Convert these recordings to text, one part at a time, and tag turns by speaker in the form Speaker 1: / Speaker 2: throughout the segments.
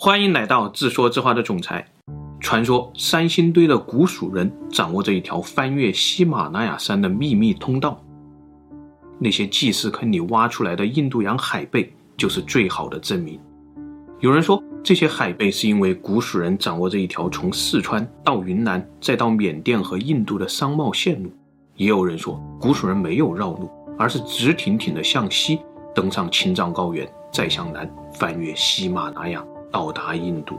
Speaker 1: 欢迎来到自说自话的总裁。传说三星堆的古蜀人掌握着一条翻越喜马拉雅山的秘密通道。那些祭祀坑里挖出来的印度洋海贝就是最好的证明。有人说，这些海贝是因为古蜀人掌握着一条从四川到云南再到缅甸和印度的商贸线路。也有人说，古蜀人没有绕路，而是直挺挺地向西登上青藏高原，再向南翻越喜马拉雅。到达印度，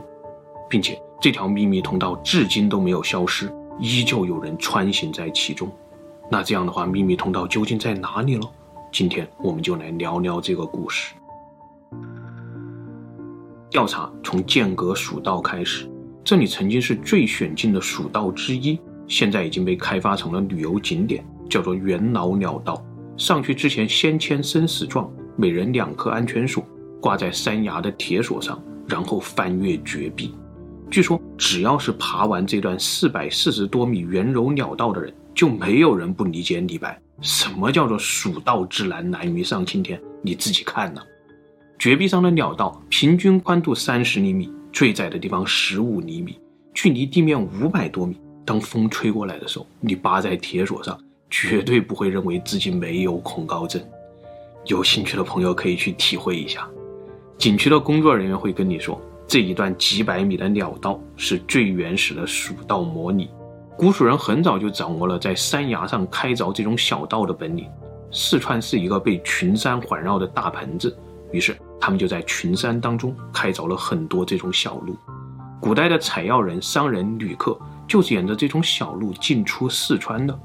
Speaker 1: 并且这条秘密通道至今都没有消失，依旧有人穿行在其中。那这样的话，秘密通道究竟在哪里呢？今天我们就来聊聊这个故事。调查从剑阁蜀道开始，这里曾经是最险峻的蜀道之一，现在已经被开发成了旅游景点，叫做元老鸟道。上去之前先签生死状，每人两颗安全锁，挂在山崖的铁锁上。然后翻越绝壁，据说只要是爬完这段四百四十多米圆柔鸟道的人，就没有人不理解李白。什么叫做蜀道之难，难于上青天？你自己看呢。绝壁上的鸟道平均宽度三十厘米，最窄的地方十五厘米，距离地面五百多米。当风吹过来的时候，你扒在铁索上，绝对不会认为自己没有恐高症。有兴趣的朋友可以去体会一下。景区的工作人员会跟你说，这一段几百米的鸟道是最原始的蜀道模拟。古蜀人很早就掌握了在山崖上开凿这种小道的本领。四川是一个被群山环绕的大盆子，于是他们就在群山当中开凿了很多这种小路。古代的采药人、商人、旅客就是沿着这种小路进出四川的。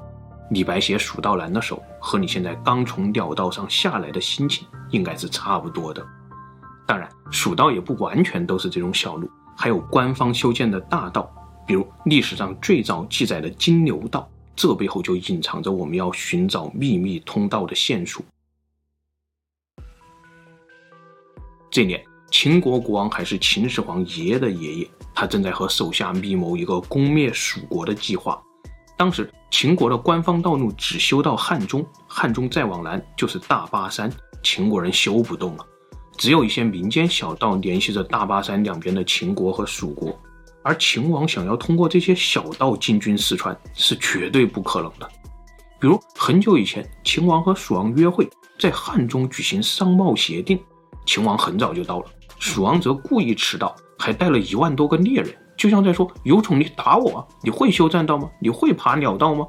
Speaker 1: 李白写《蜀道难》的时候，和你现在刚从鸟道上下来的心情应该是差不多的。当然，蜀道也不完全都是这种小路，还有官方修建的大道，比如历史上最早记载的金牛道，这背后就隐藏着我们要寻找秘密通道的线索。这年，秦国国王还是秦始皇爷爷的爷爷，他正在和手下密谋一个攻灭蜀国的计划。当时，秦国的官方道路只修到汉中，汉中再往南就是大巴山，秦国人修不动了。只有一些民间小道联系着大巴山两边的秦国和蜀国，而秦王想要通过这些小道进军四川是绝对不可能的。比如很久以前，秦王和蜀王约会，在汉中举行商贸协定，秦王很早就到了，蜀王则故意迟到，还带了一万多个猎人，就像在说：“有种你打我啊！你会修栈道吗？你会爬鸟道吗？”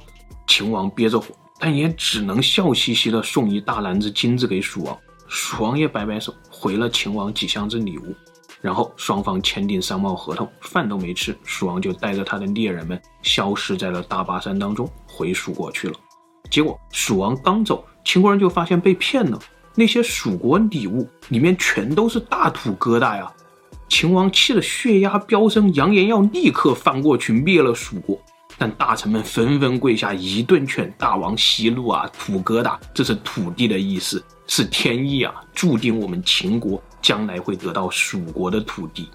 Speaker 1: 秦王憋着火，但也只能笑嘻嘻地送一大篮子金子给蜀王。蜀王也摆摆手，回了秦王几箱子礼物，然后双方签订商贸合同，饭都没吃，蜀王就带着他的猎人们消失在了大巴山当中，回蜀国去了。结果蜀王刚走，秦国人就发现被骗了，那些蜀国礼物里面全都是大土疙瘩呀！秦王气得血压飙升，扬言要立刻翻过去灭了蜀国。但大臣们纷纷跪下，一顿劝大王息怒啊！土疙瘩，这是土地的意思，是天意啊！注定我们秦国将来会得到蜀国的土地。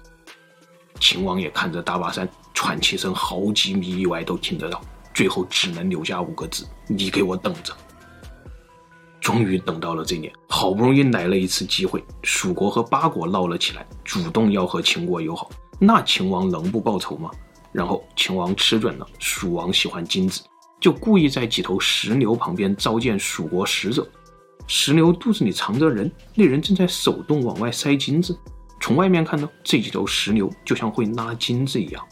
Speaker 1: 秦王也看着大巴山，喘气声好几米以外都听得到，最后只能留下五个字：你给我等着。终于等到了这年，好不容易来了一次机会，蜀国和八国闹了起来，主动要和秦国友好，那秦王能不报仇吗？然后秦王吃准了蜀王喜欢金子，就故意在几头石牛旁边召见蜀国使者。石牛肚子里藏着人，那人正在手动往外塞金子。从外面看呢，这几头石牛就像会拉金子一样。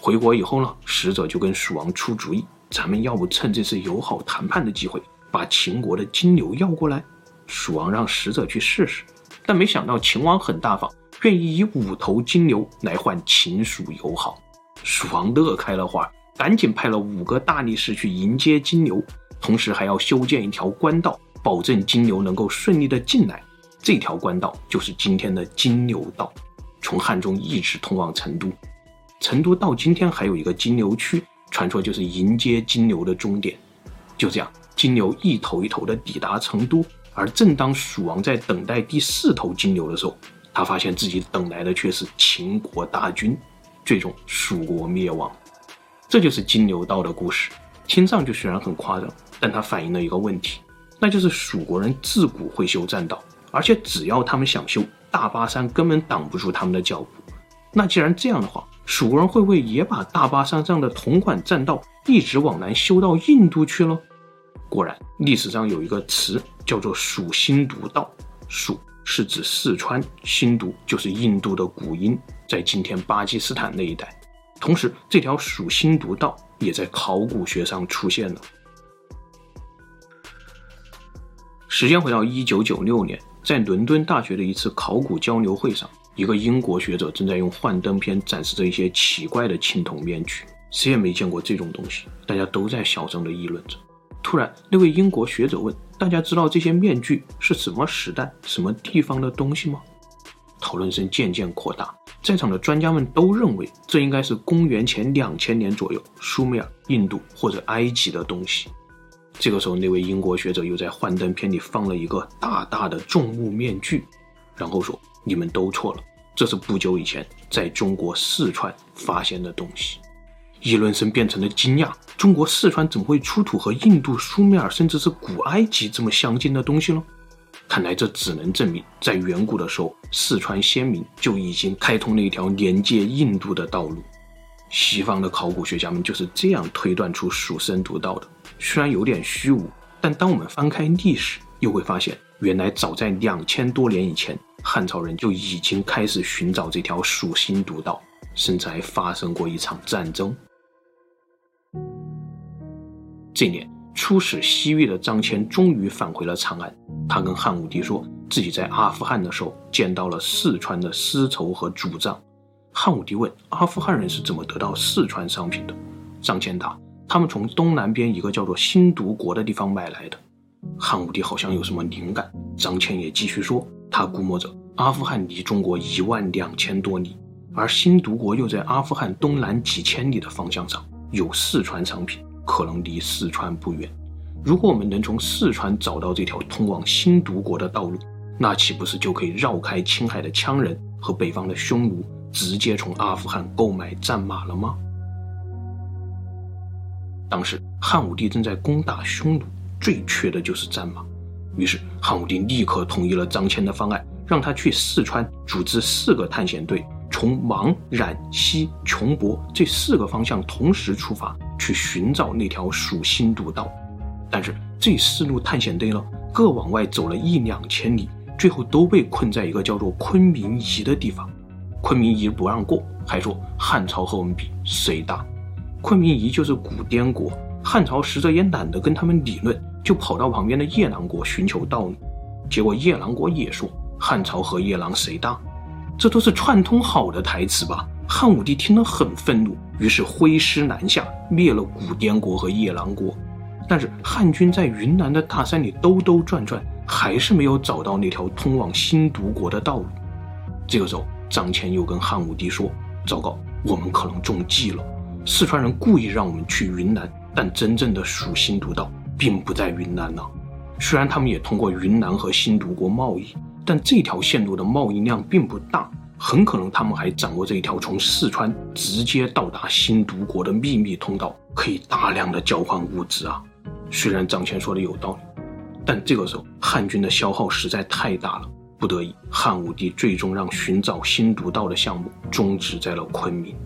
Speaker 1: 回国以后呢，使者就跟蜀王出主意：咱们要不趁这次友好谈判的机会，把秦国的金牛要过来？蜀王让使者去试试，但没想到秦王很大方，愿意以五头金牛来换秦蜀友好。蜀王乐开了花，赶紧派了五个大力士去迎接金牛，同时还要修建一条官道，保证金牛能够顺利的进来。这条官道就是今天的金牛道，从汉中一直通往成都。成都到今天还有一个金牛区，传说就是迎接金牛的终点。就这样，金牛一头一头的抵达成都，而正当蜀王在等待第四头金牛的时候，他发现自己等来的却是秦国大军。最终，蜀国灭亡，这就是金牛道的故事。听上去虽然很夸张，但它反映了一个问题，那就是蜀国人自古会修栈道，而且只要他们想修，大巴山根本挡不住他们的脚步。那既然这样的话，蜀国人会不会也把大巴山上的同款栈道一直往南修到印度去了？果然，历史上有一个词叫做“蜀新毒道”，蜀是指四川，新毒就是印度的古音，在今天巴基斯坦那一带。同时，这条蜀新毒道也在考古学上出现了。时间回到一九九六年，在伦敦大学的一次考古交流会上，一个英国学者正在用幻灯片展示着一些奇怪的青铜面具，谁也没见过这种东西，大家都在小声地议论着。突然，那位英国学者问：“大家知道这些面具是什么时代、什么地方的东西吗？”讨论声渐渐扩大，在场的专家们都认为这应该是公元前两千年左右，苏美尔、印度或者埃及的东西。这个时候，那位英国学者又在幻灯片里放了一个大大的重物面具，然后说：“你们都错了，这是不久以前在中国四川发现的东西。”议论声变成了惊讶：中国四川怎么会出土和印度、苏美尔甚至是古埃及这么相近的东西呢？看来这只能证明，在远古的时候，四川先民就已经开通了一条连接印度的道路。西方的考古学家们就是这样推断出蜀身独道的。虽然有点虚无，但当我们翻开历史，又会发现，原来早在两千多年以前，汉朝人就已经开始寻找这条蜀新毒道，甚至还发生过一场战争。这年，出使西域的张骞终于返回了长安。他跟汉武帝说自己在阿富汗的时候见到了四川的丝绸和主杖。汉武帝问阿富汗人是怎么得到四川商品的？张骞答：他们从东南边一个叫做新独国的地方买来的。汉武帝好像有什么灵感。张骞也继续说，他估摸着阿富汗离中国一万两千多里，而新独国又在阿富汗东南几千里的方向上有四川商品。可能离四川不远。如果我们能从四川找到这条通往新独国的道路，那岂不是就可以绕开青海的羌人和北方的匈奴，直接从阿富汗购买战马了吗？当时汉武帝正在攻打匈奴，最缺的就是战马。于是汉武帝立刻同意了张骞的方案，让他去四川组织四个探险队，从芒、冉、西、琼博这四个方向同时出发。去寻找那条蜀新毒道，但是这四路探险队呢，各往外走了一两千里，最后都被困在一个叫做昆明夷的地方。昆明夷不让过，还说汉朝和我们比谁大？昆明夷就是古滇国，汉朝实则也懒得跟他们理论，就跑到旁边的夜郎国寻求道路。结果夜郎国也说汉朝和夜郎谁大？这都是串通好的台词吧？汉武帝听了很愤怒，于是挥师南下，灭了古滇国和夜郎国。但是汉军在云南的大山里兜兜转转，还是没有找到那条通往新独国的道路。这个时候，张骞又跟汉武帝说：“糟糕，我们可能中计了。四川人故意让我们去云南，但真正的蜀新独道并不在云南呢、虽然他们也通过云南和新独国贸易，但这条线路的贸易量并不大。”很可能他们还掌握着一条从四川直接到达新独国的秘密通道，可以大量的交换物资啊。虽然张骞说的有道理，但这个时候汉军的消耗实在太大了，不得已，汉武帝最终让寻找新独道的项目终止在了昆明。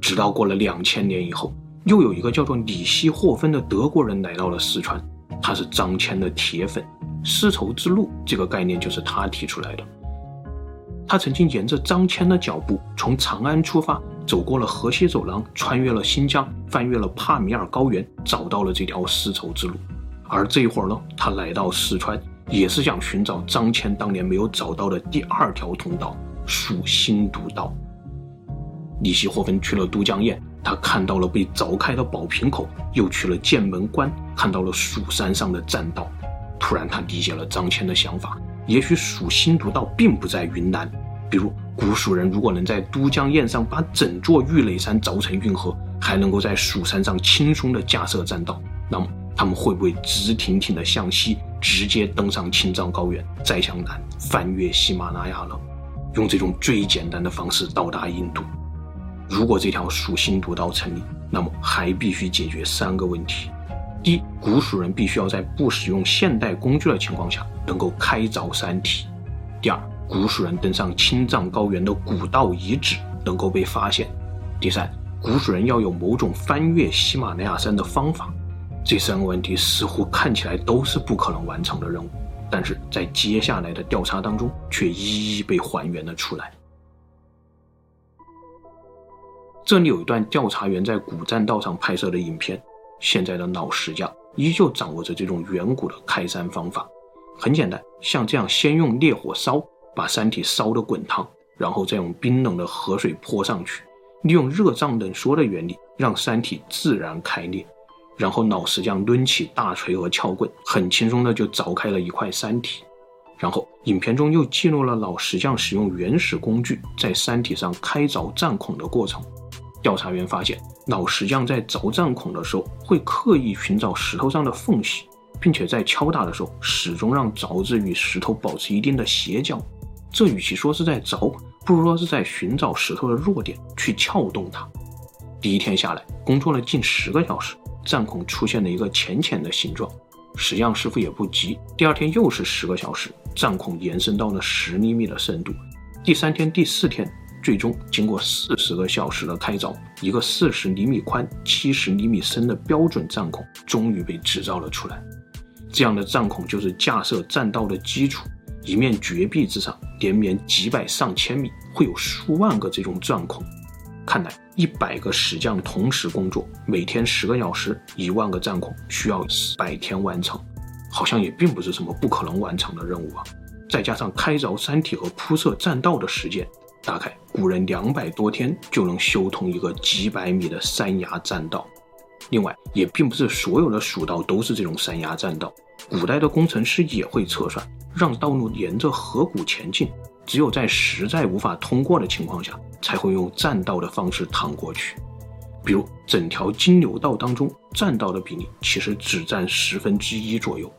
Speaker 1: 直到过了两千年以后，又有一个叫做里希霍芬的德国人来到了四川，他是张骞的铁粉。丝绸之路这个概念就是他提出来的。他曾经沿着张骞的脚步，从长安出发，走过了河西走廊，穿越了新疆，翻越了帕米尔高原，找到了这条丝绸之路。而这一会儿呢，他来到四川，也是想寻找张骞当年没有找到的第二条通道——蜀新独道。里希霍芬去了都江堰，他看到了被凿开的宝瓶口，又去了剑门关，看到了蜀山上的栈道。突然，他理解了张骞的想法。也许蜀新独道并不在云南。比如，古蜀人如果能在都江堰上把整座玉垒山凿成运河，还能够在蜀山上轻松地架设栈道，那么他们会不会直挺挺地向西，直接登上青藏高原，再向南翻越喜马拉雅呢？用这种最简单的方式到达印度。如果这条蜀新独道成立，那么还必须解决三个问题。第一，古蜀人必须要在不使用现代工具的情况下，能够开凿山体；第二，古蜀人登上青藏高原的古道遗址能够被发现；第三，古蜀人要有某种翻越喜马拉雅山的方法。这三个问题似乎看起来都是不可能完成的任务，但是在接下来的调查当中，却一一被还原了出来。这里有一段调查员在古栈道上拍摄的影片，现在的老石匠依旧掌握着这种远古的开山方法。很简单，像这样，先用烈火烧，把山体烧得滚烫，然后再用冰冷的河水泼上去，利用热胀冷缩的原理，让山体自然开裂。然后老石匠抡起大锤和撬棍，很轻松的就凿开了一块山体。然后影片中又记录了老石匠使用原始工具在山体上开凿钻孔的过程。调查员发现，老石匠在凿钻孔的时候会刻意寻找石头上的缝隙，并且在敲打的时候始终让凿子与石头保持一定的斜角。这与其说是在凿，不如说是在寻找石头的弱点去撬动它。第一天下来，工作了近十个小时，钻孔出现了一个浅浅的形状。石匠师傅也不急，第二天又是十个小时，钻孔延伸到了十厘米的深度。第三天、第四天。最终，经过四十个小时的开凿，一个四十厘米宽、七十厘米深的标准钻孔终于被制造了出来。这样的钻孔就是架设栈道的基础。一面绝壁之上，连绵几百上千米，会有数万个这种钻孔。看来，一百个石匠同时工作，每天十个小时，一万个钻孔，需要百天完成，好像也并不是什么不可能完成的任务啊。再加上开凿山体和铺设栈道的时间。大概古人两百多天就能修通一个几百米的山崖栈道。另外，也并不是所有的蜀道都是这种山崖栈道。古代的工程师也会测算，让道路沿着河谷前进。只有在实在无法通过的情况下，才会用栈道的方式趟过去。比如，整条金牛道当中，栈道的比例其实只占十分之一左右。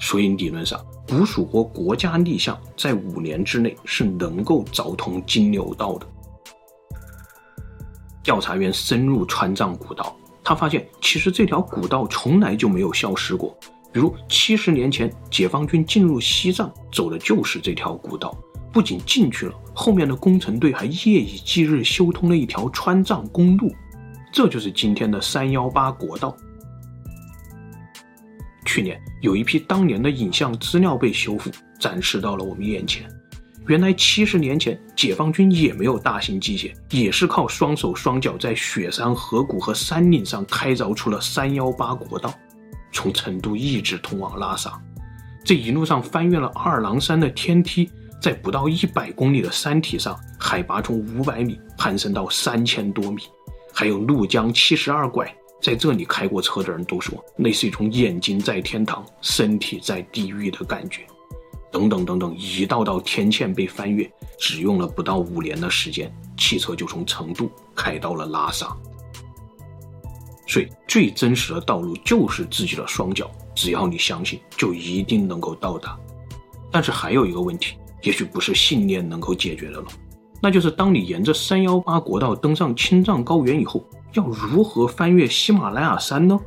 Speaker 1: 所以理论上，古蜀国国家立项在五年之内是能够凿通金牛道的。调查员深入川藏古道，他发现其实这条古道从来就没有消失过。比如七十年前解放军进入西藏走的就是这条古道，不仅进去了，后面的工程队还夜以继日修通了一条川藏公路，这就是今天的三幺八国道。去年有一批当年的影像资料被修复，展示到了我们眼前。原来七十年前，解放军也没有大型机械，也是靠双手双脚在雪山、河谷和山岭上开凿出了三幺八国道，从成都一直通往拉萨。这一路上翻越了二郎山的天梯，在不到一百公里的山体上，海拔从五百米攀升到三千多米，还有怒江七十二拐。在这里开过车的人都说，那是一种眼睛在天堂，身体在地狱的感觉。等等等等，一道道天堑被翻越，只用了不到五年的时间，汽车就从成都开到了拉萨。所以，最真实的道路就是自己的双脚，只要你相信，就一定能够到达。但是还有一个问题，也许不是信念能够解决的了，那就是当你沿着三幺八国道登上青藏高原以后。要如何翻越喜马拉雅山呢？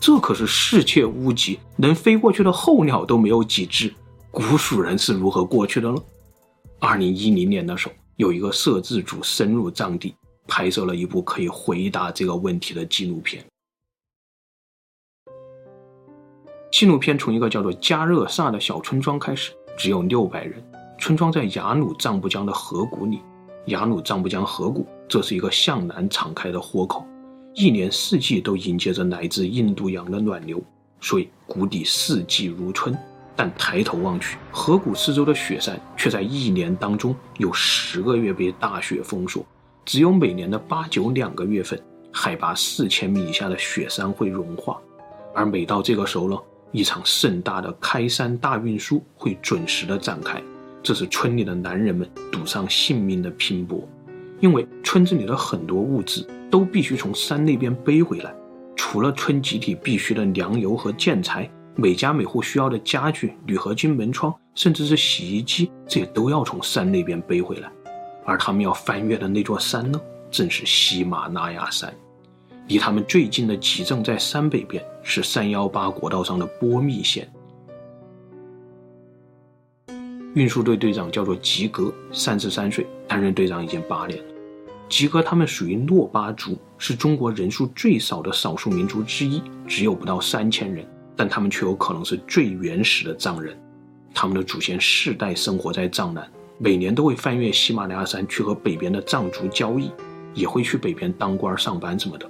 Speaker 1: 这可是世界屋脊，能飞过去的候鸟都没有几只。古蜀人是如何过去的呢？二零一零年的时候，有一个摄制组深入藏地，拍摄了一部可以回答这个问题的纪录片。纪录片从一个叫做加热萨的小村庄开始，只有六百人。村庄在雅鲁藏布江的河谷里。雅鲁藏布江河谷，这是一个向南敞开的豁口。一年四季都迎接着来自印度洋的暖流，所以谷底四季如春。但抬头望去，河谷四周的雪山却在一年当中有十个月被大雪封锁，只有每年的八九两个月份，海拔四千米以下的雪山会融化。而每到这个时候呢，一场盛大的开山大运输会准时的展开，这是村里的男人们赌上性命的拼搏。因为村子里的很多物资都必须从山那边背回来，除了村集体必须的粮油和建材，每家每户需要的家具、铝合金门窗，甚至是洗衣机，这也都要从山那边背回来。而他们要翻越的那座山呢，正是喜马拉雅山。离他们最近的集镇在山北边，是三幺八国道上的波密县。运输队队长叫做吉格，三十三岁，担任队长已经八年了。吉格他们属于诺巴族，是中国人数最少的少数民族之一，只有不到三千人，但他们却有可能是最原始的藏人。他们的祖先世代生活在藏南，每年都会翻越喜马拉雅山去和北边的藏族交易，也会去北边当官上班什么的。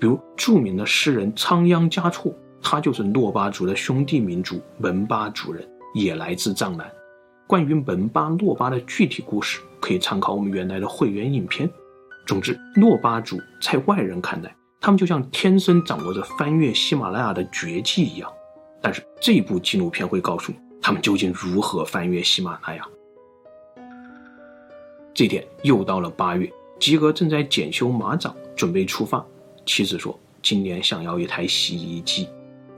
Speaker 1: 比如著名的诗人仓央嘉措，他就是诺巴族的兄弟民族门巴族人，也来自藏南。关于门巴、诺巴的具体故事，可以参考我们原来的会员影片。总之，诺巴族在外人看来，他们就像天生掌握着翻越喜马拉雅的绝技一样。但是这部纪录片会告诉你，他们究竟如何翻越喜马拉雅。这天又到了八月，吉格正在检修马掌，准备出发。妻子说：“今年想要一台洗衣机。”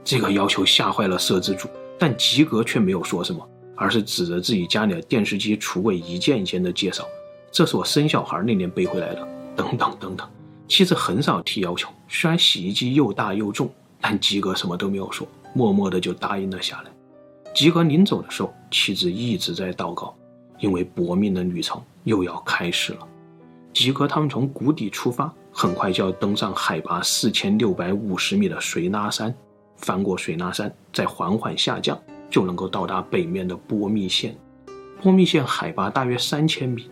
Speaker 1: 这个要求吓坏了摄制组，但吉格却没有说什么，而是指着自己家里的电视机橱柜一件一件的介绍：“这是我生小孩那年背回来的。”等等等等。妻子很少提要求，虽然洗衣机又大又重，但吉格什么都没有说，默默的就答应了下来。吉格临走的时候，妻子一直在祷告，因为搏命的旅程又要开始了。吉格他们从谷底出发。很快就要登上海拔四千六百五十米的水拉山，翻过水拉山，再缓缓下降，就能够到达北面的波密县。波密县海拔大约三千米。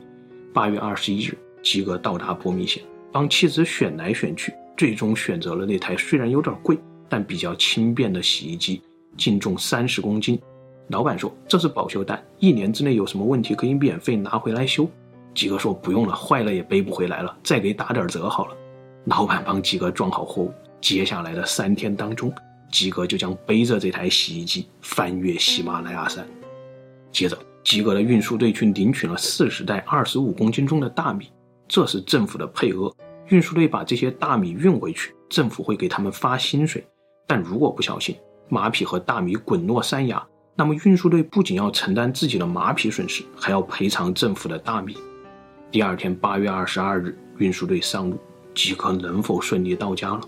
Speaker 1: 八月二十一日，吉格到达波密县，帮妻子选来选去，最终选择了那台虽然有点贵，但比较轻便的洗衣机，净重三十公斤。老板说这是保修单，一年之内有什么问题可以免费拿回来修。吉格说：“不用了，坏了也背不回来了，再给打点折好了。”老板帮吉格装好货物。接下来的三天当中，吉格就将背着这台洗衣机翻越喜马拉雅山。接着，吉格的运输队去领取了四十袋二十五公斤重的大米，这是政府的配额。运输队把这些大米运回去，政府会给他们发薪水。但如果不小心，马匹和大米滚落山崖，那么运输队不仅要承担自己的马匹损失，还要赔偿政府的大米。第二天八月二十二日，运输队上路，吉格能否顺利到家了？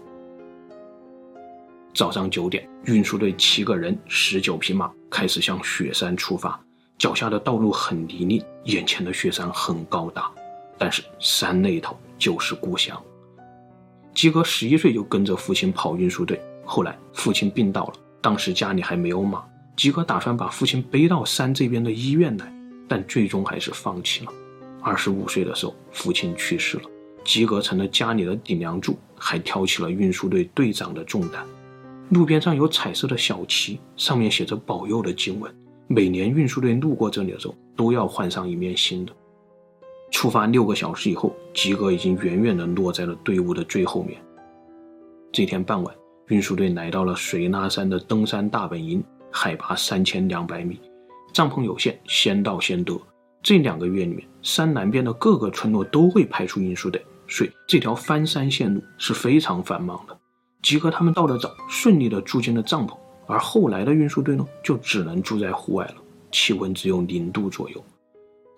Speaker 1: 早上九点，运输队七个人、十九匹马开始向雪山出发。脚下的道路很泥泞，眼前的雪山很高大，但是山那头就是故乡。吉格十一岁就跟着父亲跑运输队，后来父亲病倒了，当时家里还没有马，吉格打算把父亲背到山这边的医院来，但最终还是放弃了。二十五岁的时候，父亲去世了，吉格成了家里的顶梁柱，还挑起了运输队队长的重担。路边上有彩色的小旗，上面写着保佑的经文。每年运输队路过这里的时候，都要换上一面新的。出发六个小时以后，吉格已经远远地落在了队伍的最后面。这天傍晚，运输队来到了水纳山的登山大本营，海拔三千两百米，帐篷有限，先到先得。这两个月里面，山南边的各个村落都会派出运输队，所以这条翻山线路是非常繁忙的。吉格他们到的早，顺利的住进了帐篷，而后来的运输队呢，就只能住在户外了，气温只有零度左右。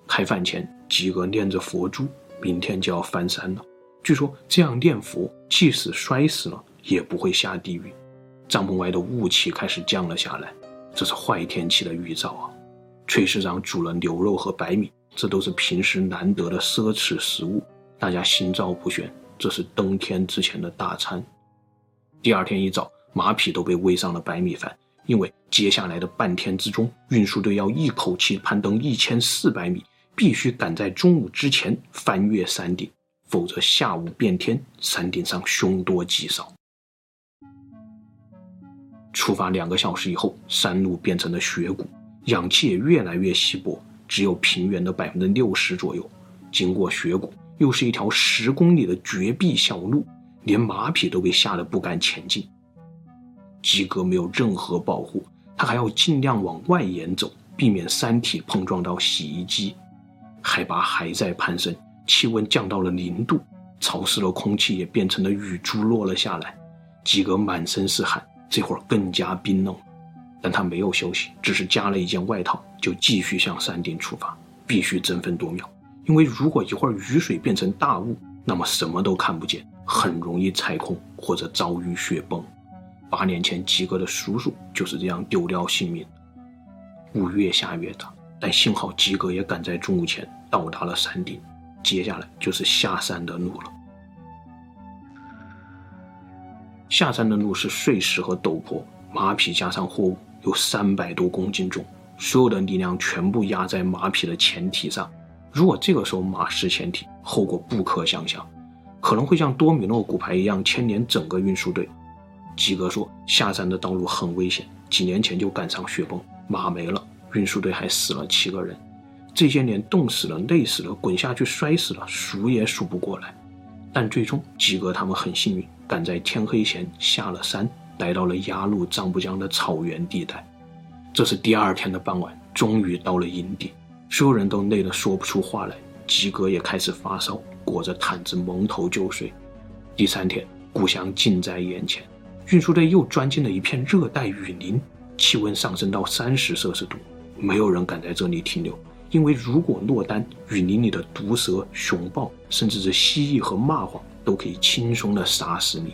Speaker 1: 开饭前，吉格念着佛珠，明天就要翻山了。据说这样念佛，即使摔死了也不会下地狱。帐篷外的雾气开始降了下来，这是坏天气的预兆啊。炊事长煮了牛肉和白米，这都是平时难得的奢侈食物，大家心照不宣。这是登天之前的大餐。第二天一早，马匹都被喂上了白米饭，因为接下来的半天之中，运输队要一口气攀登一千四百米，必须赶在中午之前翻越山顶，否则下午变天，山顶上凶多吉少。出发两个小时以后，山路变成了雪谷。氧气也越来越稀薄，只有平原的百分之六十左右。经过雪谷，又是一条十公里的绝壁小路，连马匹都被吓得不敢前进。吉格没有任何保护，他还要尽量往外沿走，避免山体碰撞到洗衣机。海拔还在攀升，气温降到了零度，潮湿的空气也变成了雨珠落了下来。吉格满身是汗，这会儿更加冰冷。但他没有休息，只是加了一件外套，就继续向山顶出发。必须争分夺秒，因为如果一会儿雨水变成大雾，那么什么都看不见，很容易踩空或者遭遇雪崩。八年前，吉格的叔叔就是这样丢掉性命。雾越下越大，但幸好吉格也赶在中午前到达了山顶，接下来就是下山的路了。下山的路是碎石和陡坡，马匹加上货物有三百多公斤重，所有的力量全部压在马匹的前蹄上。如果这个时候马失前蹄，后果不可想象，可能会像多米诺骨牌一样牵连整个运输队。吉格说，下山的道路很危险，几年前就赶上雪崩，马没了，运输队还死了七个人，这些年冻死了、累死了、滚下去摔死了，数也数不过来。但最终，吉格他们很幸运。赶在天黑前下了山，来到了鸭绿藏布江的草原地带。这是第二天的傍晚，终于到了营地，所有人都累得说不出话来。吉格也开始发烧，裹着毯子蒙头就睡。第三天，故乡近在眼前，运输队又钻进了一片热带雨林，气温上升到三十摄氏度。没有人敢在这里停留，因为如果落单，雨林里的毒蛇、熊豹，甚至是蜥蜴和蚂蟥。都可以轻松地杀死你。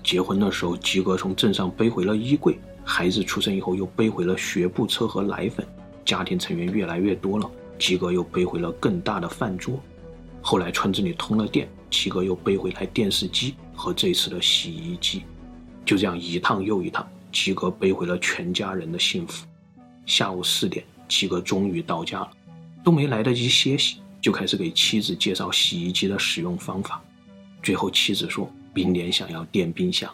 Speaker 1: 结婚的时候，吉格从镇上背回了衣柜；孩子出生以后，又背回了学步车和奶粉。家庭成员越来越多了，吉格又背回了更大的饭桌。后来村子里通了电，七哥又背回来电视机和这次的洗衣机。就这样一趟又一趟，七哥背回了全家人的幸福。下午四点，七哥终于到家了，都没来得及歇息，就开始给妻子介绍洗衣机的使用方法。最后，妻子说：“明年想要电冰箱。”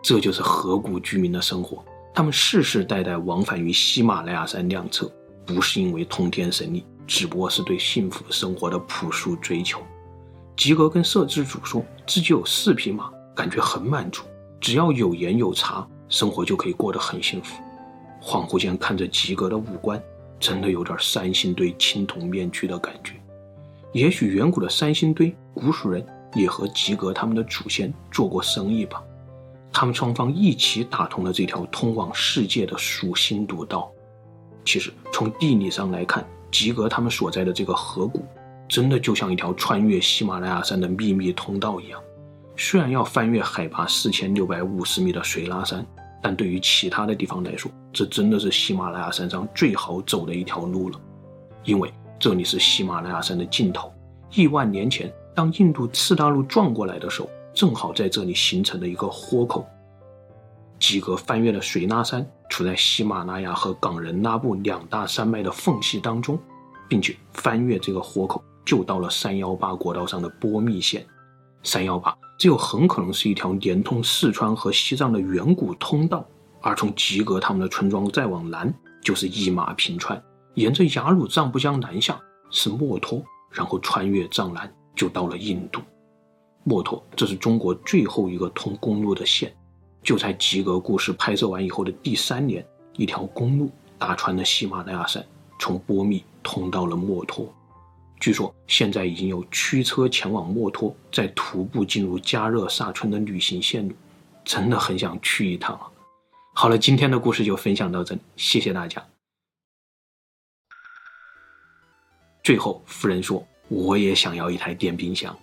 Speaker 1: 这就是河谷居民的生活。他们世世代代往返于喜马拉雅山两侧，不是因为通天神力，只不过是对幸福生活的朴素追求。吉格跟摄制组说自己有四匹马，感觉很满足，只要有盐有茶，生活就可以过得很幸福。恍惚间看着吉格的五官，真的有点三星堆青铜面具的感觉。也许远古的三星堆古蜀人也和吉格他们的祖先做过生意吧，他们双方一起打通了这条通往世界的蜀星毒道。其实从地理上来看，吉格他们所在的这个河谷，真的就像一条穿越喜马拉雅山的秘密通道一样。虽然要翻越海拔四千六百五十米的水拉山，但对于其他的地方来说，这真的是喜马拉雅山上最好走的一条路了，因为。这里是喜马拉雅山的尽头。亿万年前，当印度次大陆撞过来的时候，正好在这里形成了一个豁口。吉格翻越了水拉山，处在喜马拉雅和冈仁拉布两大山脉的缝隙当中，并且翻越这个豁口，就到了三幺八国道上的波密线。三幺八，这又很可能是一条连通四川和西藏的远古通道。而从吉格他们的村庄再往南，就是一马平川。沿着雅鲁藏布江南下是墨脱，然后穿越藏南就到了印度。墨脱，这是中国最后一个通公路的县。就在吉格故事拍摄完以后的第三年，一条公路打穿了喜马拉雅山，从波密通到了墨脱。据说现在已经有驱车前往墨脱，再徒步进入加热萨村的旅行线路，真的很想去一趟啊！好了，今天的故事就分享到这里，谢谢大家。最后，夫人说：“我也想要一台电冰箱。”